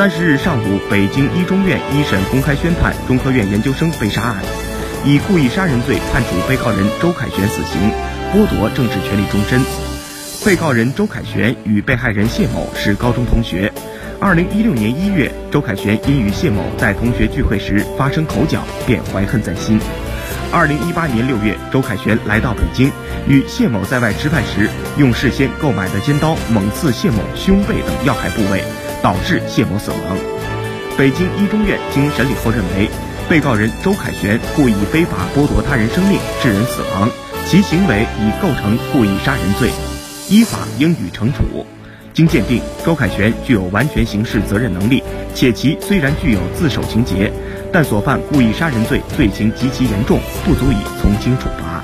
三十日上午，北京一中院一审公开宣判中科院研究生被杀案，以故意杀人罪判处被告人周凯旋死刑，剥夺政治权利终身。被告人周凯旋与被害人谢某是高中同学。二零一六年一月，周凯旋因与谢某在同学聚会时发生口角，便怀恨在心。二零一八年六月，周凯旋来到北京，与谢某在外吃饭时，用事先购买的尖刀猛刺谢某胸背等要害部位。导致谢某死亡。北京一中院经审理后认为，被告人周凯旋故意非法剥夺他人生命，致人死亡，其行为已构成故意杀人罪，依法应予惩处。经鉴定，周凯旋具有完全刑事责任能力，且其虽然具有自首情节，但所犯故意杀人罪罪行极其严重，不足以从轻处罚。